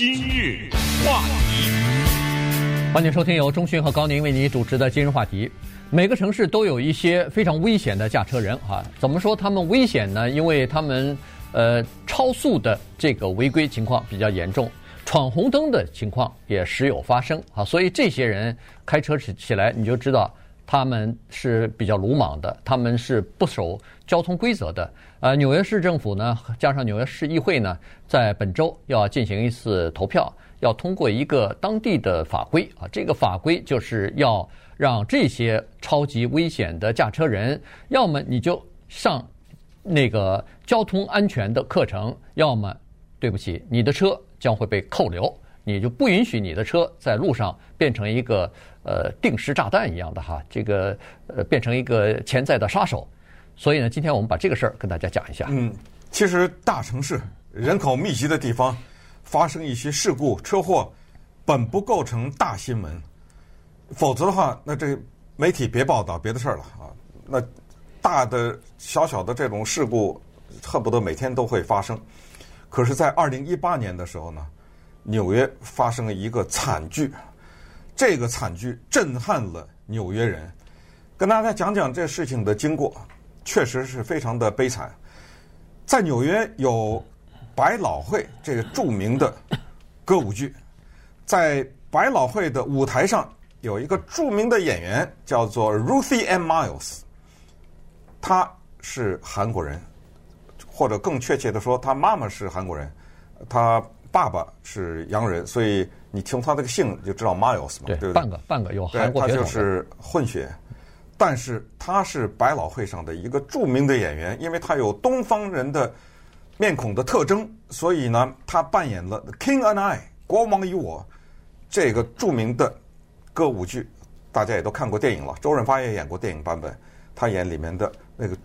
今日话题，欢迎收听由中讯和高宁为你主持的今日话题。每个城市都有一些非常危险的驾车人啊，怎么说他们危险呢？因为他们呃超速的这个违规情况比较严重，闯红灯的情况也时有发生啊。所以这些人开车起起来，你就知道。他们是比较鲁莽的，他们是不守交通规则的。呃，纽约市政府呢，加上纽约市议会呢，在本周要进行一次投票，要通过一个当地的法规啊。这个法规就是要让这些超级危险的驾车人，要么你就上那个交通安全的课程，要么对不起，你的车将会被扣留。你就不允许你的车在路上变成一个呃定时炸弹一样的哈，这个呃变成一个潜在的杀手。所以呢，今天我们把这个事儿跟大家讲一下。嗯，其实大城市人口密集的地方发生一些事故车祸，本不构成大新闻，否则的话，那这媒体别报道别的事儿了啊。那大的小小的这种事故，恨不得每天都会发生。可是，在二零一八年的时候呢，纽约发生了一个惨剧，这个惨剧震撼了纽约人。跟大家讲讲这事情的经过，确实是非常的悲惨。在纽约有百老汇这个著名的歌舞剧，在百老汇的舞台上有一个著名的演员叫做 Ruthie Ann Miles，他是韩国人，或者更确切的说，他妈妈是韩国人，他。爸爸是洋人，所以你听他这个姓就知道 Miles 嘛，对，对不对？半个半个有韩国血统。他就是混血，但是他是百老汇上的一个著名的演员，因为他有东方人的面孔的特征，所以呢，他扮演了《King and I》国王与我这个著名的歌舞剧，大家也都看过电影了。周润发也演过电影版本，他演里面的那个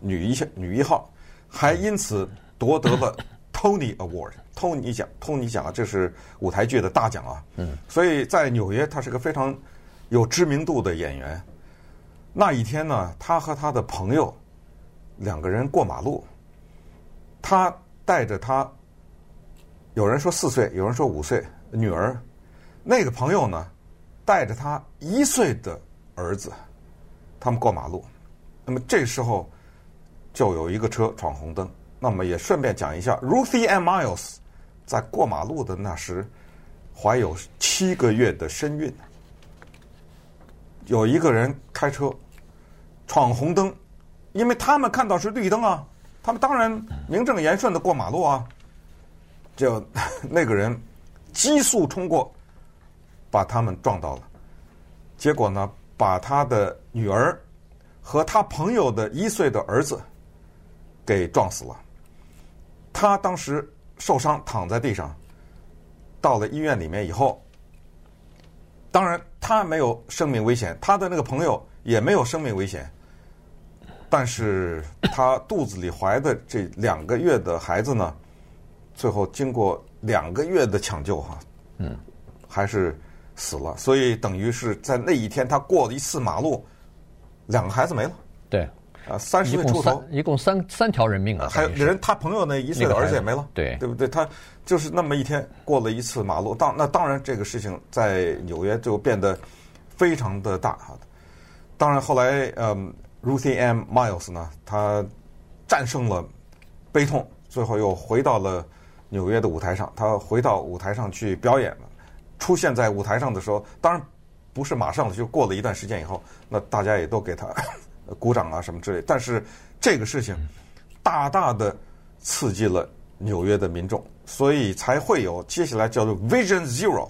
女一女一号，还因此夺得了 Tony Award。托尼奖，托尼奖啊，这是舞台剧的大奖啊。嗯，所以在纽约，他是个非常有知名度的演员。那一天呢，他和他的朋友两个人过马路，他带着他，有人说四岁，有人说五岁女儿，那个朋友呢，带着他一岁的儿子，他们过马路。那么这时候就有一个车闯红灯。那么也顺便讲一下，Ruthie and Miles。在过马路的那时，怀有七个月的身孕。有一个人开车闯红灯，因为他们看到是绿灯啊，他们当然名正言顺的过马路啊。就那个人急速冲过，把他们撞到了。结果呢，把他的女儿和他朋友的一岁的儿子给撞死了。他当时。受伤躺在地上，到了医院里面以后，当然他没有生命危险，他的那个朋友也没有生命危险，但是他肚子里怀的这两个月的孩子呢，最后经过两个月的抢救哈，嗯，还是死了，所以等于是在那一天他过了一次马路，两个孩子没了，对。啊，三十岁出头，一共三三条人命啊！还有人，他朋友那一岁的儿子也没了，对对不对？他就是那么一天过了一次马路，当那当然这个事情在纽约就变得非常的大哈。当然后来，嗯，Ruthie Ann Miles 呢，他战胜了悲痛，最后又回到了纽约的舞台上。他回到舞台上去表演了，出现在舞台上的时候，当然不是马上的，就过了一段时间以后，那大家也都给他。鼓掌啊，什么之类，但是这个事情大大的刺激了纽约的民众，所以才会有接下来叫做 Vision Zero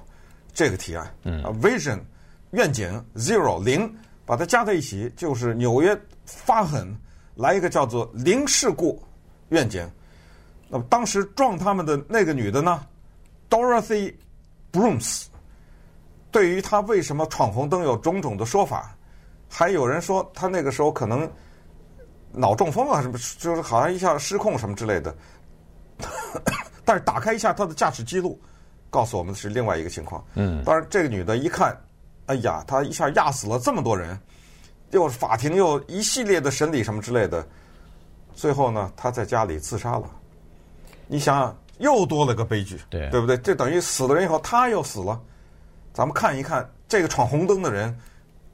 这个提案。嗯，Vision 愿景 Zero 零，把它加在一起，就是纽约发狠来一个叫做零事故愿景。那么当时撞他们的那个女的呢，Dorothy Brooms，对于她为什么闯红灯有种种的说法。还有人说他那个时候可能脑中风啊什么，就是好像一下失控什么之类的。但是打开一下他的驾驶记录，告诉我们是另外一个情况。嗯，当然这个女的一看，哎呀，她一下压死了这么多人，又法庭又一系列的审理什么之类的，最后呢，她在家里自杀了。你想想，又多了个悲剧，对对不对？这等于死了人以后，她又死了。咱们看一看这个闯红灯的人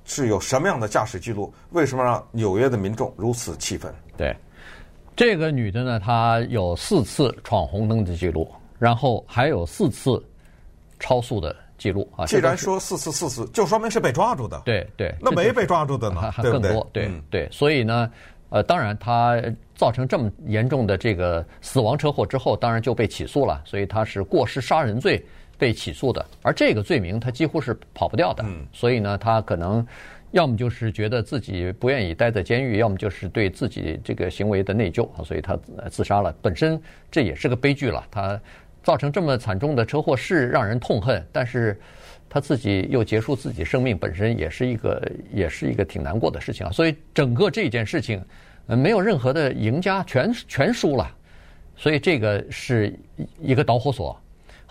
是有什么样的驾驶记录？为什么让纽约的民众如此气愤？对，这个女的呢，她有四次闯红灯的记录，然后还有四次超速的记录啊。既然说四次四次，就说明是被抓住的。对对，那没被抓住的呢？还更多。对对，所以呢，呃，当然她造成这么严重的这个死亡车祸之后，当然就被起诉了，所以她是过失杀人罪。被起诉的，而这个罪名他几乎是跑不掉的，所以呢，他可能要么就是觉得自己不愿意待在监狱，要么就是对自己这个行为的内疚啊，所以他自杀了。本身这也是个悲剧了，他造成这么惨重的车祸是让人痛恨，但是他自己又结束自己生命，本身也是一个也是一个挺难过的事情啊。所以整个这件事情，没有任何的赢家，全全输了，所以这个是一个导火索。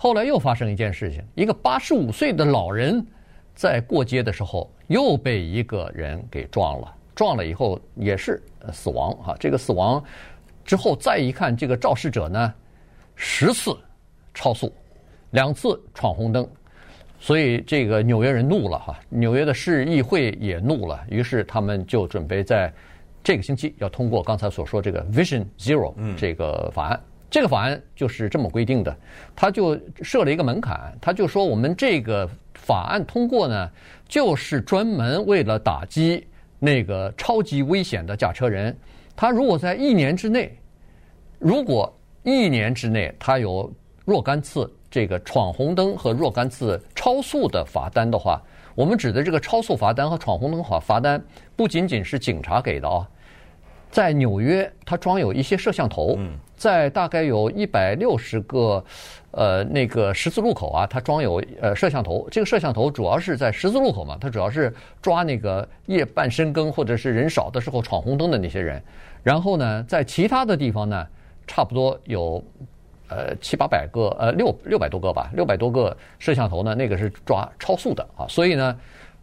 后来又发生一件事情，一个八十五岁的老人在过街的时候又被一个人给撞了，撞了以后也是死亡哈。这个死亡之后再一看，这个肇事者呢，十次超速，两次闯红灯，所以这个纽约人怒了哈，纽约的市议会也怒了，于是他们就准备在这个星期要通过刚才所说这个 Vision Zero 这个法案。这个法案就是这么规定的，他就设了一个门槛，他就说我们这个法案通过呢，就是专门为了打击那个超级危险的驾车人。他如果在一年之内，如果一年之内他有若干次这个闯红灯和若干次超速的罚单的话，我们指的这个超速罚单和闯红灯罚罚单，不仅仅是警察给的啊，在纽约它装有一些摄像头。嗯在大概有一百六十个，呃，那个十字路口啊，它装有呃摄像头。这个摄像头主要是在十字路口嘛，它主要是抓那个夜半深更或者是人少的时候闯红灯的那些人。然后呢，在其他的地方呢，差不多有呃七八百个，呃六六百多个吧，六百多个摄像头呢，那个是抓超速的啊。所以呢。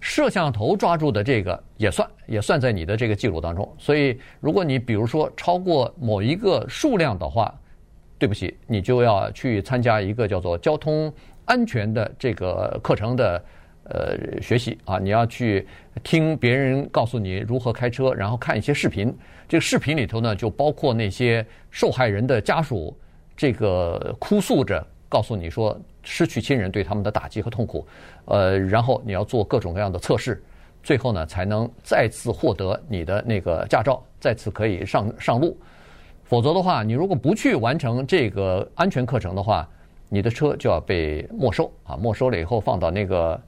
摄像头抓住的这个也算，也算在你的这个记录当中。所以，如果你比如说超过某一个数量的话，对不起，你就要去参加一个叫做交通安全的这个课程的呃学习啊。你要去听别人告诉你如何开车，然后看一些视频。这个视频里头呢，就包括那些受害人的家属这个哭诉着。告诉你说失去亲人对他们的打击和痛苦，呃，然后你要做各种各样的测试，最后呢才能再次获得你的那个驾照，再次可以上上路。否则的话，你如果不去完成这个安全课程的话，你的车就要被没收啊！没收了以后放到那个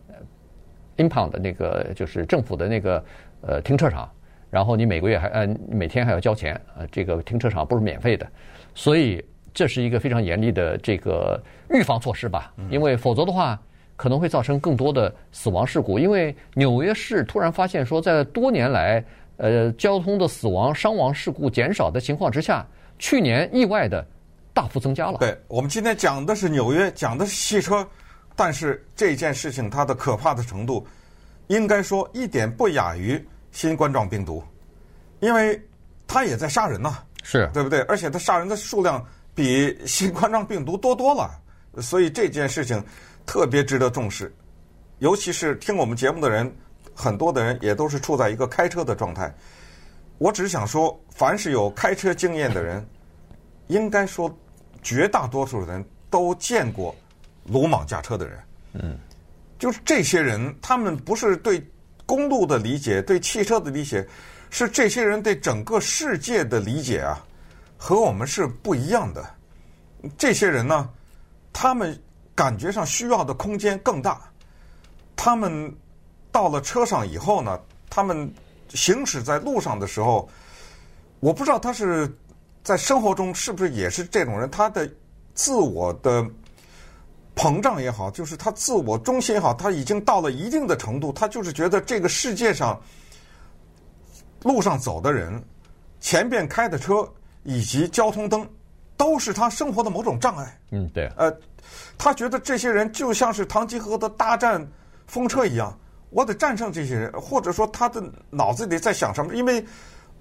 impound 的那个就是政府的那个呃停车场，然后你每个月还呃每天还要交钱，呃，这个停车场不是免费的，所以。这是一个非常严厉的这个预防措施吧，因为否则的话可能会造成更多的死亡事故。因为纽约市突然发现说，在多年来，呃，交通的死亡伤亡事故减少的情况之下，去年意外的大幅增加了。对，我们今天讲的是纽约，讲的是汽车，但是这件事情它的可怕的程度，应该说一点不亚于新冠状病毒，因为它也在杀人呐，是对不对？而且它杀人的数量。比新冠状病毒多多了，所以这件事情特别值得重视。尤其是听我们节目的人，很多的人也都是处在一个开车的状态。我只是想说，凡是有开车经验的人，应该说绝大多数人都见过鲁莽驾车的人。嗯，就是这些人，他们不是对公路的理解、对汽车的理解，是这些人对整个世界的理解啊。和我们是不一样的，这些人呢，他们感觉上需要的空间更大。他们到了车上以后呢，他们行驶在路上的时候，我不知道他是在生活中是不是也是这种人，他的自我的膨胀也好，就是他自我中心也好，他已经到了一定的程度，他就是觉得这个世界上路上走的人，前边开的车。以及交通灯，都是他生活的某种障碍。嗯，对。呃，他觉得这些人就像是唐吉诃德大战风车一样，我得战胜这些人，或者说他的脑子里在想什么？因为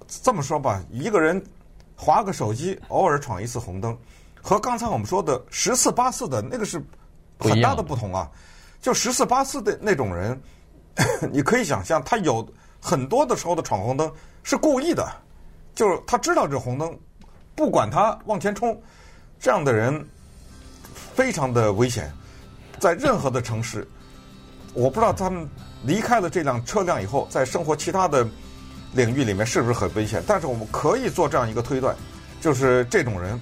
这么说吧，一个人划个手机，偶尔闯一次红灯，和刚才我们说的十次八次的那个是很大的不同啊。就十次八次的那种人，你可以想象，他有很多的时候的闯红灯是故意的，就是他知道这红灯，不管他往前冲，这样的人非常的危险，在任何的城市，我不知道他们离开了这辆车辆以后，在生活其他的领域里面是不是很危险，但是我们可以做这样一个推断，就是这种人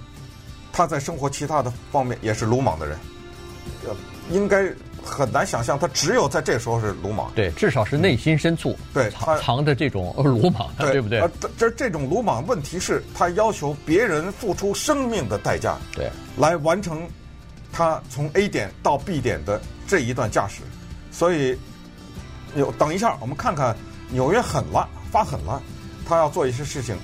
他在生活其他的方面也是鲁莽的人，呃，应该。很难想象，他只有在这时候是鲁莽。对，至少是内心深处对藏藏着这种 鲁莽的，对不对？这这种鲁莽，问题是他要求别人付出生命的代价，对，来完成他从 A 点到 B 点的这一段驾驶。所以，有等一下，我们看看纽约狠了，发狠了，他要做一些事情，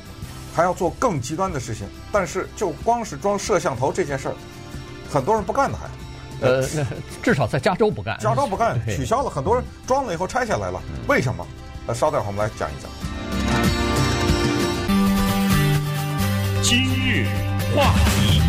还要做更极端的事情。但是，就光是装摄像头这件事儿，很多人不干的还。呃，那至少在加州不干，加州不干，取消了。很多人装了以后拆下来了，为什么？呃，稍等会儿我们来讲一讲。今日话题。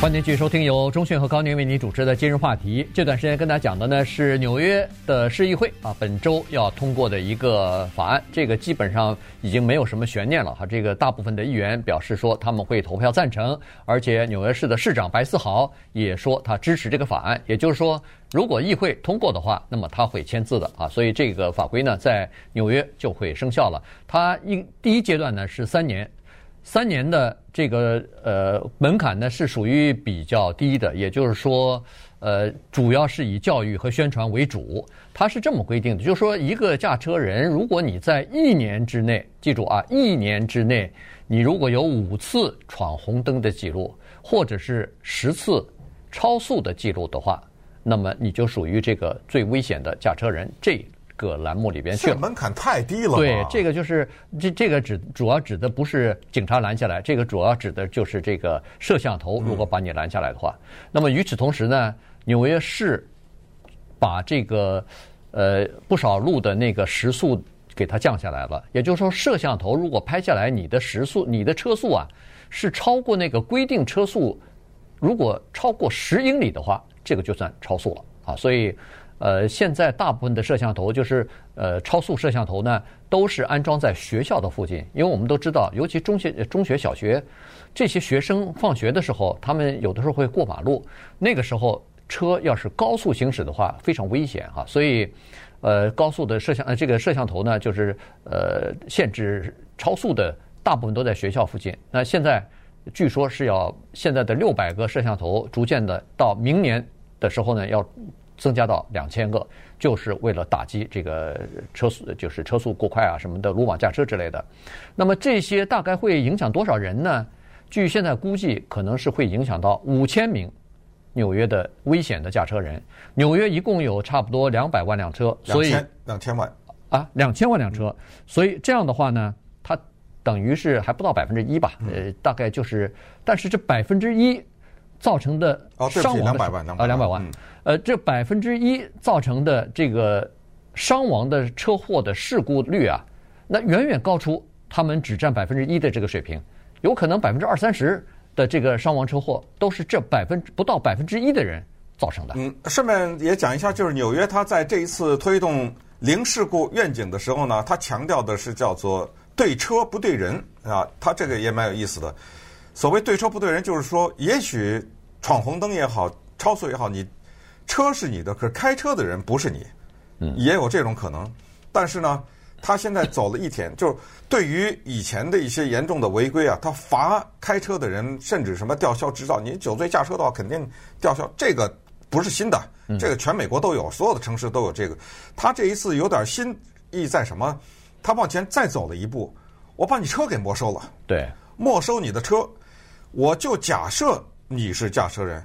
欢迎继续收听由中讯和高宁为您主持的今日话题。这段时间跟大家讲的呢是纽约的市议会啊，本周要通过的一个法案。这个基本上已经没有什么悬念了哈。这个大部分的议员表示说他们会投票赞成，而且纽约市的市长白思豪也说他支持这个法案。也就是说，如果议会通过的话，那么他会签字的啊。所以这个法规呢，在纽约就会生效了。它一第一阶段呢是三年。三年的这个呃门槛呢是属于比较低的，也就是说，呃，主要是以教育和宣传为主。它是这么规定的，就是说，一个驾车人，如果你在一年之内，记住啊，一年之内，你如果有五次闯红灯的记录，或者是十次超速的记录的话，那么你就属于这个最危险的驾车人。这个栏目里边去，这门槛太低了。对，这个就是这这个指主要指的不是警察拦下来，这个主要指的就是这个摄像头。如果把你拦下来的话，嗯、那么与此同时呢，纽约市把这个呃不少路的那个时速给它降下来了。也就是说，摄像头如果拍下来你的时速、你的车速啊是超过那个规定车速，如果超过十英里的话，这个就算超速了啊。所以。呃，现在大部分的摄像头就是呃超速摄像头呢，都是安装在学校的附近，因为我们都知道，尤其中学、中学、小学这些学生放学的时候，他们有的时候会过马路，那个时候车要是高速行驶的话，非常危险哈。所以，呃，高速的摄像呃这个摄像头呢，就是呃限制超速的，大部分都在学校附近。那现在据说是要现在的六百个摄像头，逐渐的到明年的时候呢要。增加到两千个，就是为了打击这个车速，就是车速过快啊什么的鲁莽驾车之类的。那么这些大概会影响多少人呢？据现在估计，可能是会影响到五千名纽约的危险的驾车人。纽约一共有差不多两百万辆车，所以两千万啊，两千万辆车。所以这样的话呢，它等于是还不到百分之一吧？呃，大概就是，但是这百分之一。造成的伤亡的啊，两百万，呃，这百分之一造成的这个伤亡的车祸的事故率啊，那远远高出他们只占百分之一的这个水平，有可能百分之二三十的这个伤亡车祸都是这百分不到百分之一的人造成的。嗯，顺便也讲一下，就是纽约它在这一次推动零事故愿景的时候呢，它强调的是叫做对车不对人啊，它这个也蛮有意思的。所谓对车不对人，就是说，也许闯红灯也好，超速也好，你车是你的，可是开车的人不是你，嗯，也有这种可能。但是呢，他现在走了一天，就是对于以前的一些严重的违规啊，他罚开车的人，甚至什么吊销执照，你酒醉驾车的话，肯定吊销。这个不是新的，这个全美国都有，所有的城市都有这个。他这一次有点新意在什么？他往前再走了一步，我把你车给没收了，对，没收你的车。我就假设你是驾车人，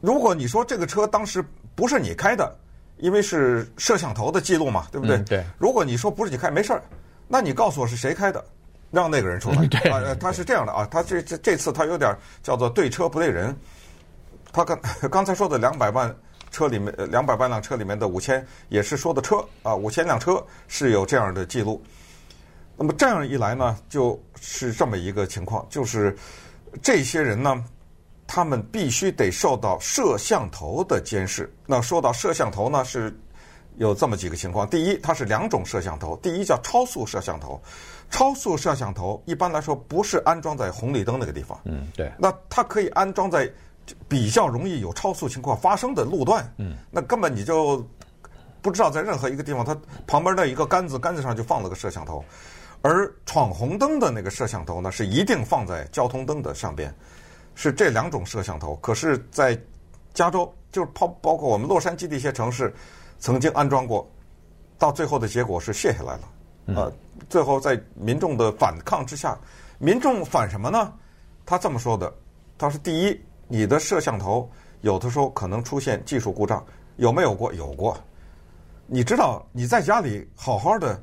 如果你说这个车当时不是你开的，因为是摄像头的记录嘛，对不对？嗯、对。如果你说不是你开，没事儿，那你告诉我是谁开的，让那个人出来。对。啊，他是这样的啊，他这这这次他有点叫做对车不对人。他刚 刚才说的两百万车里面，两百万辆车里面的五千也是说的车啊，五千辆车是有这样的记录。那么这样一来呢，就是这么一个情况，就是。这些人呢，他们必须得受到摄像头的监视。那说到摄像头呢，是有这么几个情况：第一，它是两种摄像头，第一叫超速摄像头。超速摄像头一般来说不是安装在红绿灯那个地方，嗯，对。那它可以安装在比较容易有超速情况发生的路段，嗯，那根本你就不知道在任何一个地方，它旁边的一个杆子，杆子上就放了个摄像头。而闯红灯的那个摄像头呢，是一定放在交通灯的上边，是这两种摄像头。可是，在加州，就是包包括我们洛杉矶的一些城市，曾经安装过，到最后的结果是卸下来了。呃，最后在民众的反抗之下，民众反什么呢？他这么说的，他说：第一，你的摄像头有的时候可能出现技术故障，有没有过？有过。你知道你在家里好好的，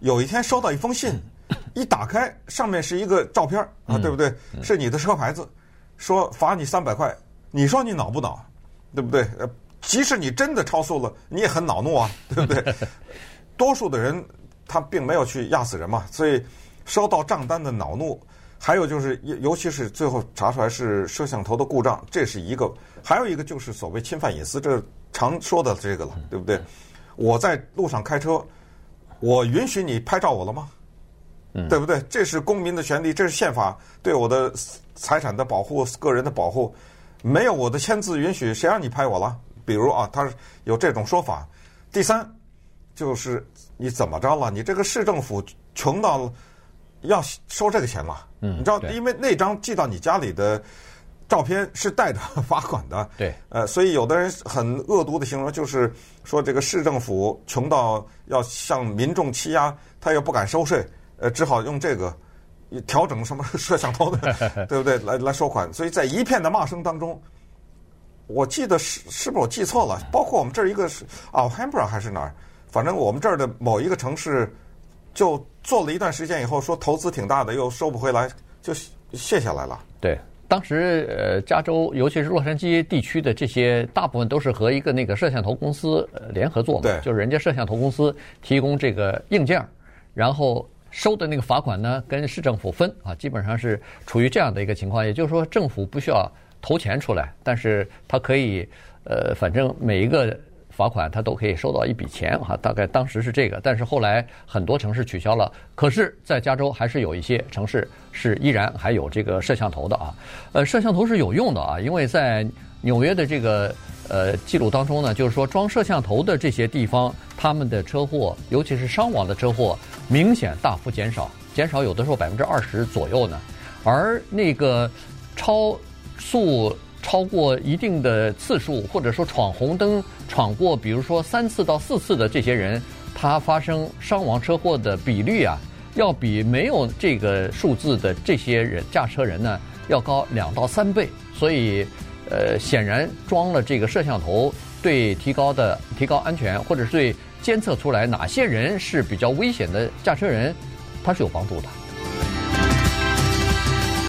有一天收到一封信，一打开上面是一个照片啊，对不对？是你的车牌子，说罚你三百块，你说你恼不恼？对不对？呃，即使你真的超速了，你也很恼怒啊，对不对？多数的人。他并没有去压死人嘛，所以收到账单的恼怒，还有就是，尤其是最后查出来是摄像头的故障，这是一个；还有一个就是所谓侵犯隐私，这常说的这个了，对不对？我在路上开车，我允许你拍照我了吗？对不对？这是公民的权利，这是宪法对我的财产的保护、个人的保护，没有我的签字允许，谁让你拍我了？比如啊，他有这种说法。第三。就是你怎么着了？你这个市政府穷到要收这个钱了？嗯，你知道，因为那张寄到你家里的照片是带着罚款的。对，呃，所以有的人很恶毒的形容，就是说这个市政府穷到要向民众欺压，他又不敢收税，呃，只好用这个调整什么摄像头的，对不对？来来收款。所以在一片的骂声当中，我记得是是不是我记错了？包括我们这儿一个是啊，Alhambra 还是哪儿？反正我们这儿的某一个城市，就做了一段时间以后，说投资挺大的，又收不回来，就卸下来了。对，当时呃，加州尤其是洛杉矶地区的这些大部分都是和一个那个摄像头公司联合做嘛，就是人家摄像头公司提供这个硬件，然后收的那个罚款呢跟市政府分啊，基本上是处于这样的一个情况。也就是说，政府不需要投钱出来，但是它可以呃，反正每一个。罚款他都可以收到一笔钱哈，大概当时是这个，但是后来很多城市取消了。可是，在加州还是有一些城市是依然还有这个摄像头的啊。呃，摄像头是有用的啊，因为在纽约的这个呃记录当中呢，就是说装摄像头的这些地方，他们的车祸，尤其是伤亡的车祸，明显大幅减少，减少有的时候百分之二十左右呢。而那个超速。超过一定的次数，或者说闯红灯闯过，比如说三次到四次的这些人，他发生伤亡车祸的比率啊，要比没有这个数字的这些人驾车人呢要高两到三倍。所以，呃，显然装了这个摄像头，对提高的提高安全，或者是对监测出来哪些人是比较危险的驾车人，它是有帮助的。